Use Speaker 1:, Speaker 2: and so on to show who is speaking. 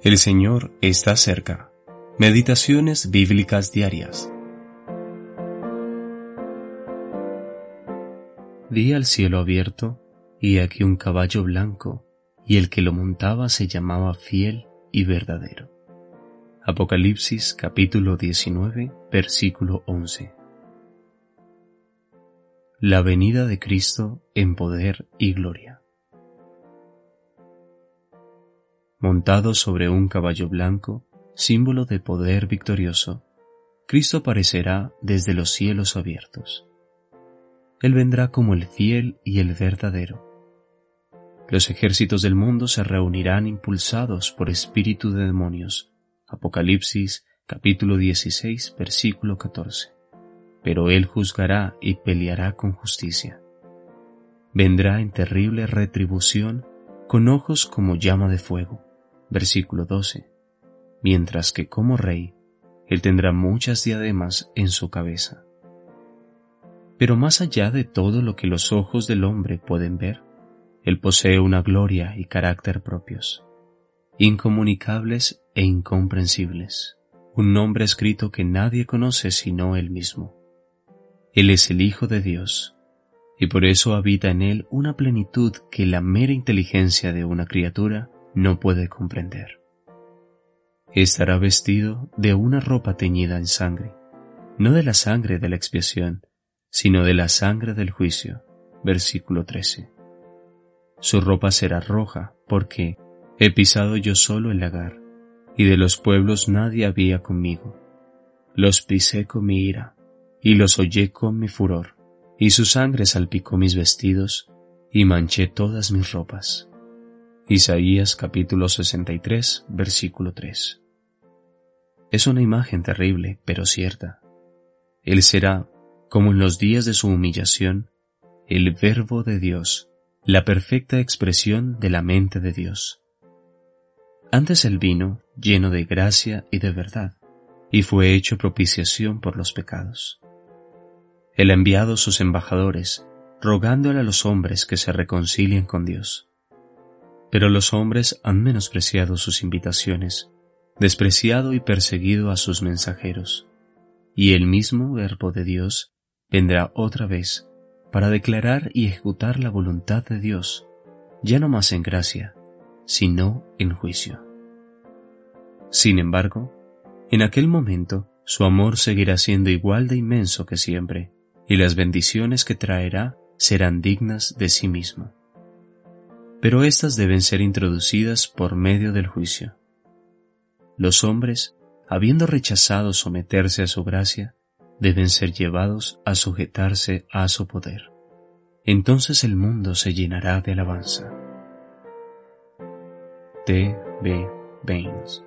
Speaker 1: El Señor está cerca. Meditaciones bíblicas diarias. Vi al cielo abierto y aquí un caballo blanco y el que lo montaba se llamaba fiel y verdadero. Apocalipsis capítulo 19 versículo 11. La venida de Cristo en poder y gloria. Montado sobre un caballo blanco, símbolo de poder victorioso, Cristo aparecerá desde los cielos abiertos. Él vendrá como el fiel y el verdadero. Los ejércitos del mundo se reunirán impulsados por espíritu de demonios. Apocalipsis capítulo 16 versículo 14. Pero Él juzgará y peleará con justicia. Vendrá en terrible retribución con ojos como llama de fuego versículo 12, mientras que como rey, él tendrá muchas diademas en su cabeza. Pero más allá de todo lo que los ojos del hombre pueden ver, él posee una gloria y carácter propios, incomunicables e incomprensibles, un nombre escrito que nadie conoce sino él mismo. Él es el Hijo de Dios, y por eso habita en él una plenitud que la mera inteligencia de una criatura no puede comprender. Estará vestido de una ropa teñida en sangre, no de la sangre de la expiación, sino de la sangre del juicio. Versículo 13. Su ropa será roja, porque he pisado yo solo el lagar, y de los pueblos nadie había conmigo. Los pisé con mi ira, y los hollé con mi furor, y su sangre salpicó mis vestidos, y manché todas mis ropas. Isaías capítulo 63, versículo 3. Es una imagen terrible, pero cierta. Él será, como en los días de su humillación, el verbo de Dios, la perfecta expresión de la mente de Dios. Antes él vino lleno de gracia y de verdad, y fue hecho propiciación por los pecados. Él ha enviado sus embajadores, rogándole a los hombres que se reconcilien con Dios pero los hombres han menospreciado sus invitaciones, despreciado y perseguido a sus mensajeros, y el mismo Verbo de Dios vendrá otra vez para declarar y ejecutar la voluntad de Dios, ya no más en gracia, sino en juicio. Sin embargo, en aquel momento su amor seguirá siendo igual de inmenso que siempre, y las bendiciones que traerá serán dignas de sí mismo pero éstas deben ser introducidas por medio del juicio. Los hombres, habiendo rechazado someterse a su gracia, deben ser llevados a sujetarse a su poder. Entonces el mundo se llenará de alabanza. T. B. Baines